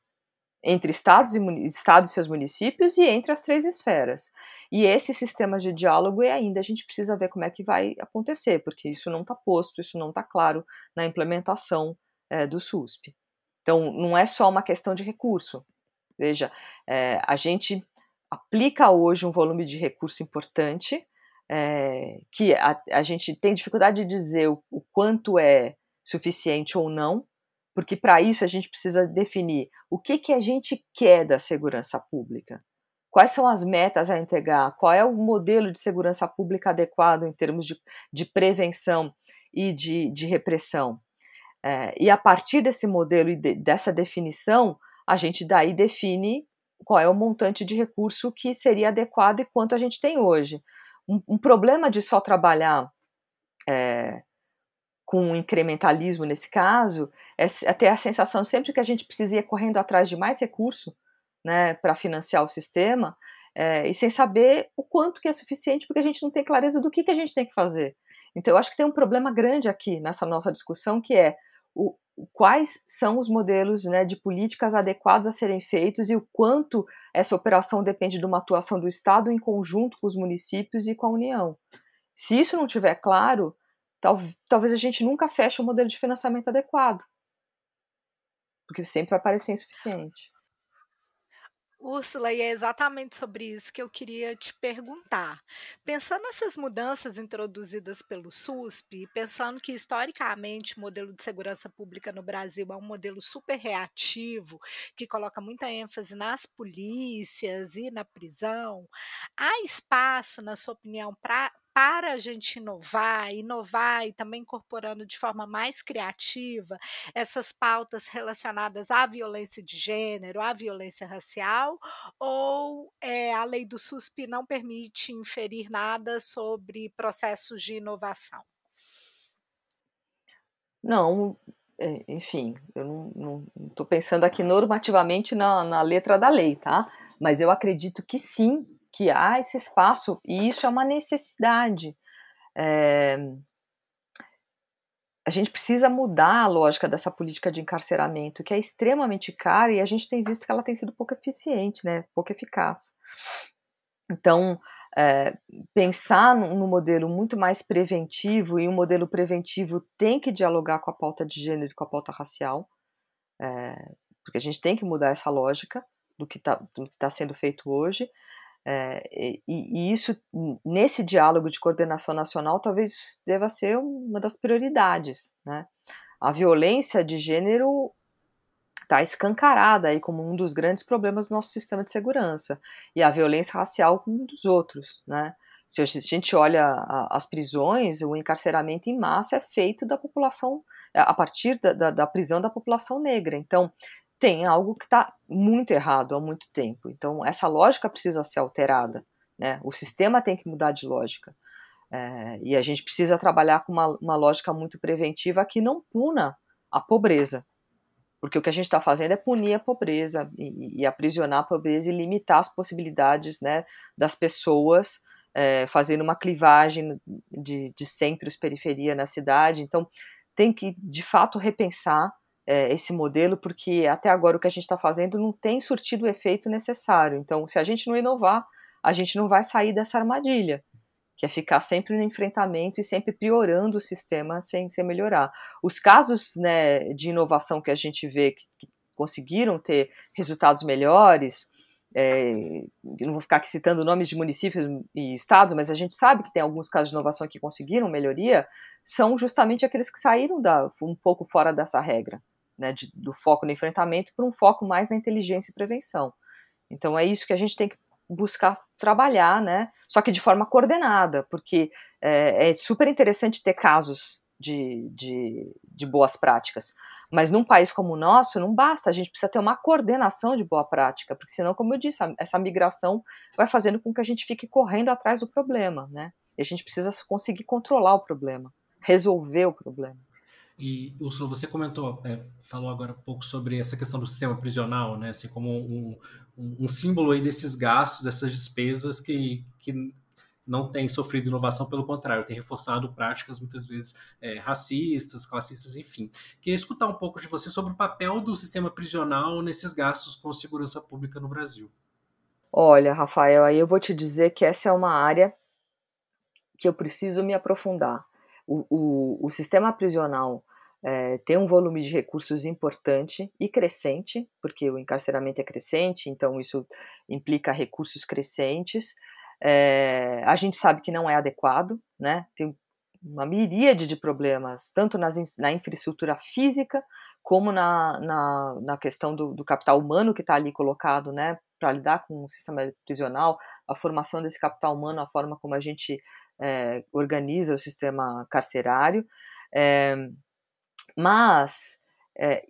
entre estados e, estados e seus municípios e entre as três esferas. E esse sistema de diálogo e ainda a gente precisa ver como é que vai acontecer, porque isso não está posto, isso não está claro na implementação é, do SUSP. Então, não é só uma questão de recurso. Veja, é, a gente aplica hoje um volume de recurso importante, é, que a, a, gente tem dificuldade de dizer o, o quanto é suficiente ou não, porque para isso a gente precisa definir o que, que a gente quer da segurança pública, quais são as metas a entregar, qual é o modelo de segurança pública adequado em termos de, de prevenção e de, de repressão. É, e a partir desse modelo e de, dessa definição, a gente daí define qual é o montante de recurso que seria adequado e quanto a gente tem hoje. Um, um problema de só trabalhar é, com incrementalismo nesse caso, é, é ter a sensação sempre que a gente precisa ir correndo atrás de mais recurso né, para financiar o sistema, é, e sem saber o quanto que é suficiente, porque a gente não tem clareza do que, que a gente tem que fazer. Então, eu acho que tem um problema grande aqui nessa nossa discussão, que é o, quais são os modelos né, de políticas adequados a serem feitos e o quanto essa operação depende de uma atuação do Estado em conjunto com os municípios e com a União. Se isso não tiver claro, tal, talvez a gente nunca feche um modelo de financiamento adequado, porque sempre vai parecer insuficiente. Úrsula, e é exatamente sobre isso que eu queria te perguntar. Pensando nessas mudanças introduzidas pelo SUSP, pensando que historicamente o modelo de segurança pública no Brasil é um modelo super reativo, que coloca muita ênfase nas polícias e na prisão, há espaço, na sua opinião, para para a gente inovar, inovar e também incorporando de forma mais criativa essas pautas relacionadas à violência de gênero, à violência racial, ou é, a lei do SUSP não permite inferir nada sobre processos de inovação? Não, é, enfim, eu não estou pensando aqui normativamente na, na letra da lei, tá? Mas eu acredito que sim, que há esse espaço e isso é uma necessidade. É, a gente precisa mudar a lógica dessa política de encarceramento, que é extremamente cara e a gente tem visto que ela tem sido pouco eficiente, né, pouco eficaz. Então, é, pensar no modelo muito mais preventivo, e um modelo preventivo tem que dialogar com a pauta de gênero e com a pauta racial, é, porque a gente tem que mudar essa lógica do que está tá sendo feito hoje, é, e, e, isso, nesse diálogo de coordenação nacional, talvez deva ser uma das prioridades. Né? A violência de gênero está escancarada aí como um dos grandes problemas do nosso sistema de segurança, e a violência racial como um dos outros. Né? Se a gente olha as prisões, o encarceramento em massa é feito da população, a partir da, da, da prisão da população negra. Então, tem algo que está muito errado há muito tempo. Então, essa lógica precisa ser alterada. Né? O sistema tem que mudar de lógica. É, e a gente precisa trabalhar com uma, uma lógica muito preventiva que não puna a pobreza. Porque o que a gente está fazendo é punir a pobreza e, e, aprisionar a pobreza e limitar as possibilidades né, das pessoas é, fazendo uma clivagem de, de centros periferia na cidade. Então, tem que, de fato, repensar é, esse modelo, porque até agora o que a gente está fazendo não tem surtido o efeito necessário. Então, se a gente não inovar, a gente não vai sair dessa armadilha, que é ficar sempre no enfrentamento e sempre piorando o sistema sem, sem melhorar. Os casos né, de inovação que a gente vê que, que conseguiram ter resultados melhores, é, não vou ficar aqui citando nomes de municípios e estados, mas a gente sabe que tem alguns casos de inovação que conseguiram melhoria, são justamente aqueles que saíram da, um pouco fora dessa regra né, de, do foco no enfrentamento para um foco mais na inteligência e prevenção. Então é isso que a gente tem que buscar trabalhar, né? Só que de forma coordenada, porque é, é super interessante ter casos de, de, de, boas práticas. Mas num país como o nosso, não basta, a gente precisa ter uma coordenação de boa prática, porque senão, como eu disse, essa migração vai fazendo com que a gente fique correndo atrás do problema, né? E a gente precisa conseguir controlar o problema, resolver o problema. E, Ursula, você comentou, é, falou agora um pouco sobre essa questão do sistema prisional, né, assim, como um, um, um símbolo aí desses gastos, dessas despesas que, que não tem sofrido inovação, pelo contrário, tem reforçado práticas muitas vezes é, racistas, classistas, enfim. Queria escutar um pouco de você sobre o papel do sistema prisional nesses gastos com segurança pública no Brasil. Olha, Rafael, aí eu vou te dizer que essa é uma área que eu preciso me aprofundar o, o, sistema prisional é, tem um volume de recursos importante e crescente, porque o encarceramento é crescente, então isso implica recursos crescentes. É, a gente sabe que não é adequado, né? Tem uma miríade de problemas, tanto nas, na infraestrutura física, como na, na, na questão do, do, capital humano que está ali colocado, né? Para lidar com o sistema prisional, a formação desse capital humano, a forma como a gente é, organiza o sistema carcerário, é, mas é,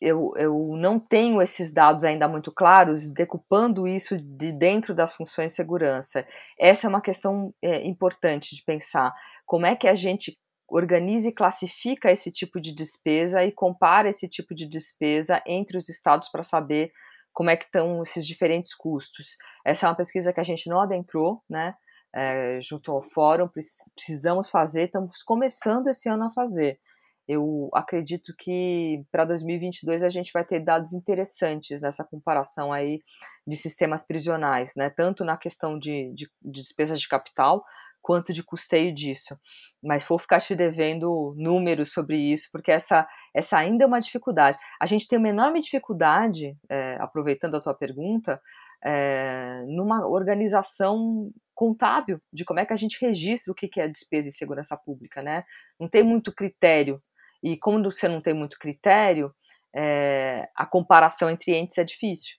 eu, eu não tenho esses dados ainda muito claros, decupando isso de dentro das funções de segurança. Essa é uma questão importante de pensar. Como é que a gente organiza e classifica esse tipo de despesa e compara esse tipo de despesa entre os estados para saber como é que estão esses diferentes custos. Essa é uma pesquisa que a gente não adentrou, né? É, junto ao fórum, precisamos fazer, estamos começando esse ano a fazer. Eu acredito que para 2022 a gente vai ter dados interessantes nessa comparação aí de sistemas prisionais, né? tanto na questão de, de, de despesas de capital, quanto de custeio disso. Mas vou ficar te devendo números sobre isso, porque essa, essa ainda é uma dificuldade. A gente tem uma enorme dificuldade, é, aproveitando a tua pergunta, é, numa organização contábil de como é que a gente registra o que é despesa em segurança pública, né? Não tem muito critério. E como você não tem muito critério, é, a comparação entre entes é difícil.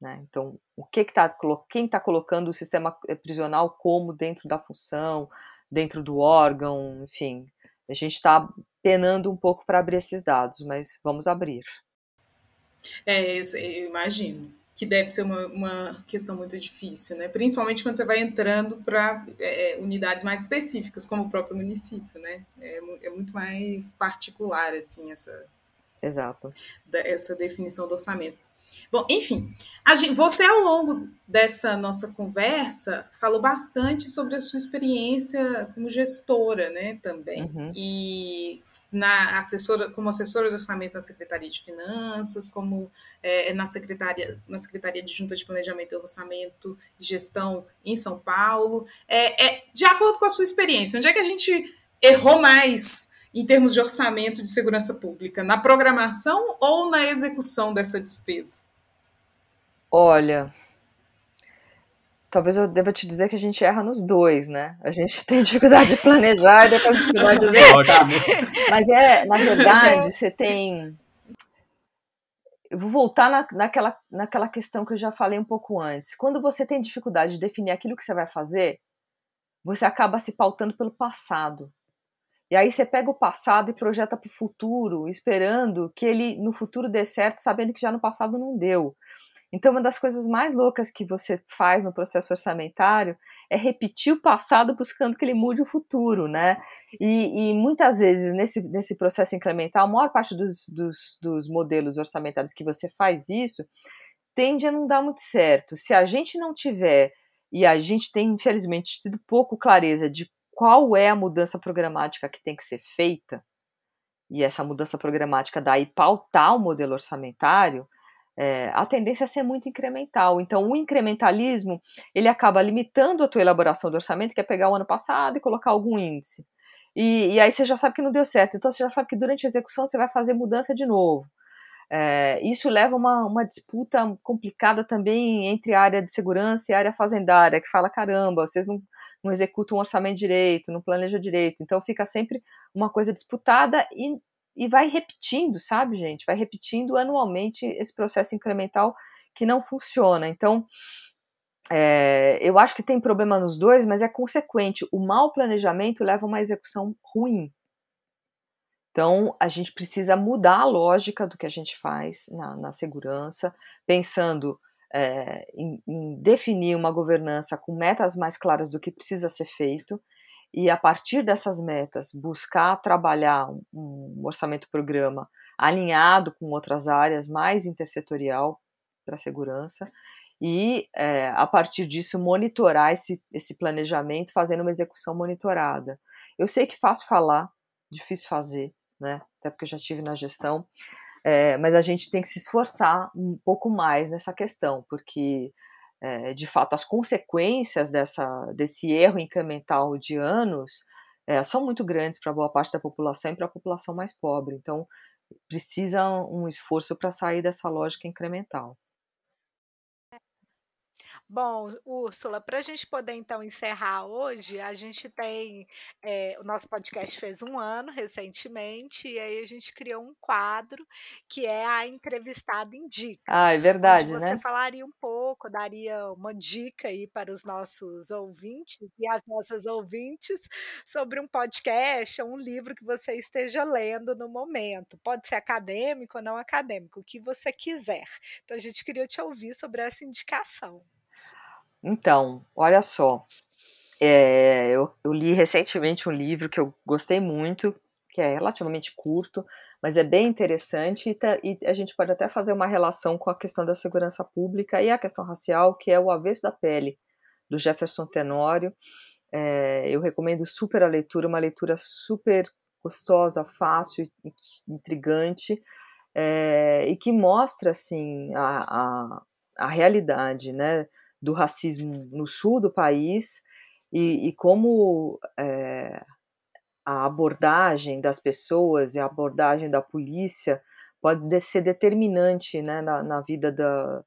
Né? Então, o que que tá, quem está colocando o sistema eh, prisional como dentro da função, dentro do órgão, enfim, a gente está penando um pouco para abrir esses dados, mas vamos abrir. É, eu imagino que deve ser uma, uma questão muito difícil, né? Principalmente quando você vai entrando para é, é, unidades mais específicas, como o próprio município, né? É, é muito mais particular, assim, essa, Exato. essa definição do orçamento. Bom, enfim, gente, você ao longo dessa nossa conversa falou bastante sobre a sua experiência como gestora, né, também. Uhum. E na assessora, como assessora de orçamento na Secretaria de Finanças, como é, na Secretaria, na Secretaria de Junta de Planejamento e Orçamento e Gestão em São Paulo. É, é, de acordo com a sua experiência, onde é que a gente errou mais em termos de orçamento de segurança pública? Na programação ou na execução dessa despesa? Olha, talvez eu deva te dizer que a gente erra nos dois, né? A gente tem dificuldade de planejar e depois dificuldade de executar. (laughs) Mas é, na (laughs) verdade, você tem. Eu vou voltar na, naquela, naquela questão que eu já falei um pouco antes. Quando você tem dificuldade de definir aquilo que você vai fazer, você acaba se pautando pelo passado. E aí você pega o passado e projeta para o futuro, esperando que ele no futuro dê certo, sabendo que já no passado não deu. Então, uma das coisas mais loucas que você faz no processo orçamentário é repetir o passado buscando que ele mude o futuro, né? E, e muitas vezes, nesse, nesse processo incremental, a maior parte dos, dos, dos modelos orçamentários que você faz isso tende a não dar muito certo. Se a gente não tiver, e a gente tem, infelizmente, tido pouco clareza de qual é a mudança programática que tem que ser feita, e essa mudança programática daí pautar o modelo orçamentário, é, a tendência é ser muito incremental. Então, o incrementalismo ele acaba limitando a tua elaboração do orçamento, que é pegar o ano passado e colocar algum índice. E, e, aí você já sabe que não deu certo. Então, você já sabe que durante a execução você vai fazer mudança de novo. É, isso leva a uma, uma disputa complicada também entre a área de segurança e a área fazendária, que fala: caramba, vocês não, não executam um orçamento direito, não planejam direito. Então fica sempre uma coisa disputada e, e vai repetindo, sabe, gente? Vai repetindo anualmente esse processo incremental que não funciona. Então, é, eu acho que tem problema nos dois, mas é consequente. O mau planejamento leva a uma execução ruim. Então, a gente precisa mudar a lógica do que a gente faz na, na segurança, pensando é, em, em, definir uma governança com metas mais claras do que precisa ser feito, e a partir dessas metas, buscar trabalhar um, um orçamento-programa alinhado com outras áreas, mais intersetorial para a segurança, e é, a partir disso monitorar esse, esse planejamento, fazendo uma execução monitorada. Eu sei que fácil falar, difícil fazer, né? Até porque eu já tive na gestão. É, mas a gente tem que se esforçar um pouco mais nessa questão, porque é, de fato as consequências dessa, desse erro incremental de anos é, são muito grandes para boa parte da população e para a população mais pobre. Então precisa um esforço para sair dessa lógica incremental. Bom, Úrsula, para a gente poder então encerrar hoje, a gente tem é, o nosso podcast fez um ano recentemente e aí a gente criou um quadro que é a entrevistada indica. Ah, é verdade, onde você né? falaria um pouco, daria uma dica aí para os nossos ouvintes e as nossas ouvintes sobre um podcast ou um livro que você esteja lendo no momento. Pode ser acadêmico ou não acadêmico, o que você quiser. Então a gente queria te ouvir sobre essa indicação. Então, olha só. É, eu, eu, li recentemente um livro que eu gostei muito, que é relativamente curto, mas é bem interessante e, tá, e, a gente pode até fazer uma relação com a questão da segurança pública e a questão racial, que é o Avesso da Pele, do Jefferson Tenório. É, eu recomendo super a leitura, uma leitura super gostosa, fácil, intrigante, é, e que mostra assim a, a, a realidade, né? Do racismo no sul do país e, e como é, a abordagem das pessoas e a abordagem da polícia pode ser determinante né, na, na vida da,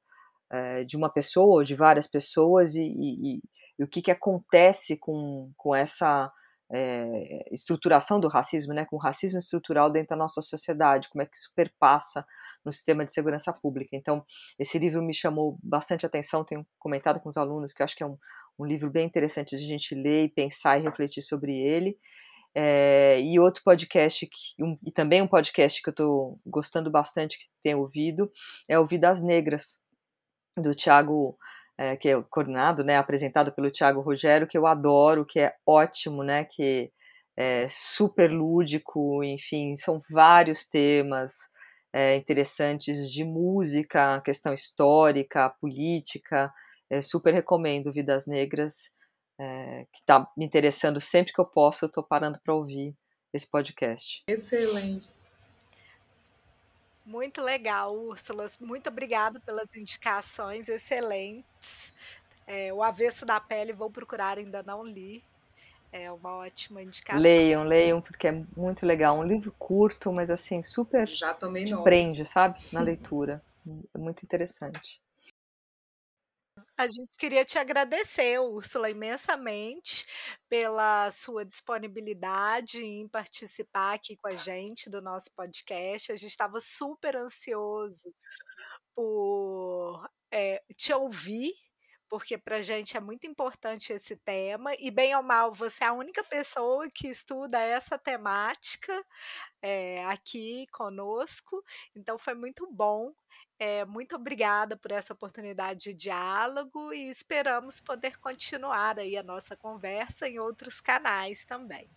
é, de uma pessoa ou de várias pessoas e, e, e o que, que acontece com, com essa é, estruturação do racismo, né, com o racismo estrutural dentro da nossa sociedade, como é que isso perpassa no sistema de segurança pública. Então, esse livro me chamou bastante atenção, tenho comentado com os alunos que acho que é um, um livro bem interessante de a gente ler e pensar e refletir sobre ele. É, e outro podcast, que, um, e também um podcast que eu estou gostando bastante, que tenho ouvido, é o Vidas Negras, do Tiago, é, que é coordenado, né, apresentado pelo Tiago Rogério, que eu adoro, que é ótimo, né, que é super lúdico, enfim, são vários temas é, interessantes de música, questão histórica, política, é, super recomendo Vidas Negras, é, que está me interessando sempre que eu posso, eu estou parando para ouvir esse podcast. Excelente. Muito legal, Úrsula. Muito obrigado pelas indicações excelentes. É, o Avesso da Pele vou procurar, ainda não li. É uma ótima indicação. Leiam, leiam, porque é muito legal. Um livro curto, mas assim, super Já tomei nota. prende, sabe? Na leitura. É muito interessante. A gente queria te agradecer, Úrsula, imensamente pela sua disponibilidade em participar aqui com a gente do nosso podcast. A gente estava super ansioso por é, te ouvir, porque para gente é muito importante esse tema, e bem ou mal, você é a única pessoa que estuda essa temática é, aqui conosco, então foi muito bom é, muito obrigada por essa oportunidade de diálogo e esperamos poder continuar aí a nossa conversa em outros canais também.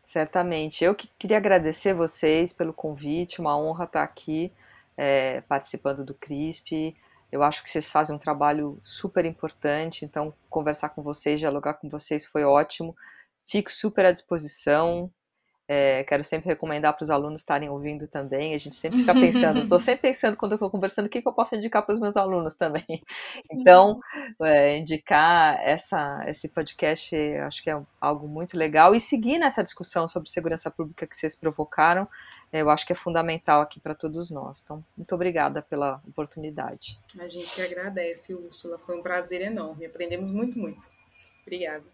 Certamente. Eu que queria agradecer vocês pelo convite, uma honra estar aqui é, participando do CRISP. Eu acho que vocês fazem um trabalho super importante, então conversar com vocês, dialogar com vocês foi ótimo. Fico super à disposição. É, quero sempre recomendar para os alunos estarem ouvindo também. A gente sempre fica pensando, estou sempre pensando quando eu estou conversando, o que, que eu posso indicar para os meus alunos também. Então, é, indicar essa, esse podcast, acho que é algo muito legal. E seguir nessa discussão sobre segurança pública que vocês provocaram, eu acho que é fundamental aqui para todos nós. Então, muito obrigada pela oportunidade. A gente que agradece, Úrsula. Foi um prazer enorme. Aprendemos muito, muito. Obrigada.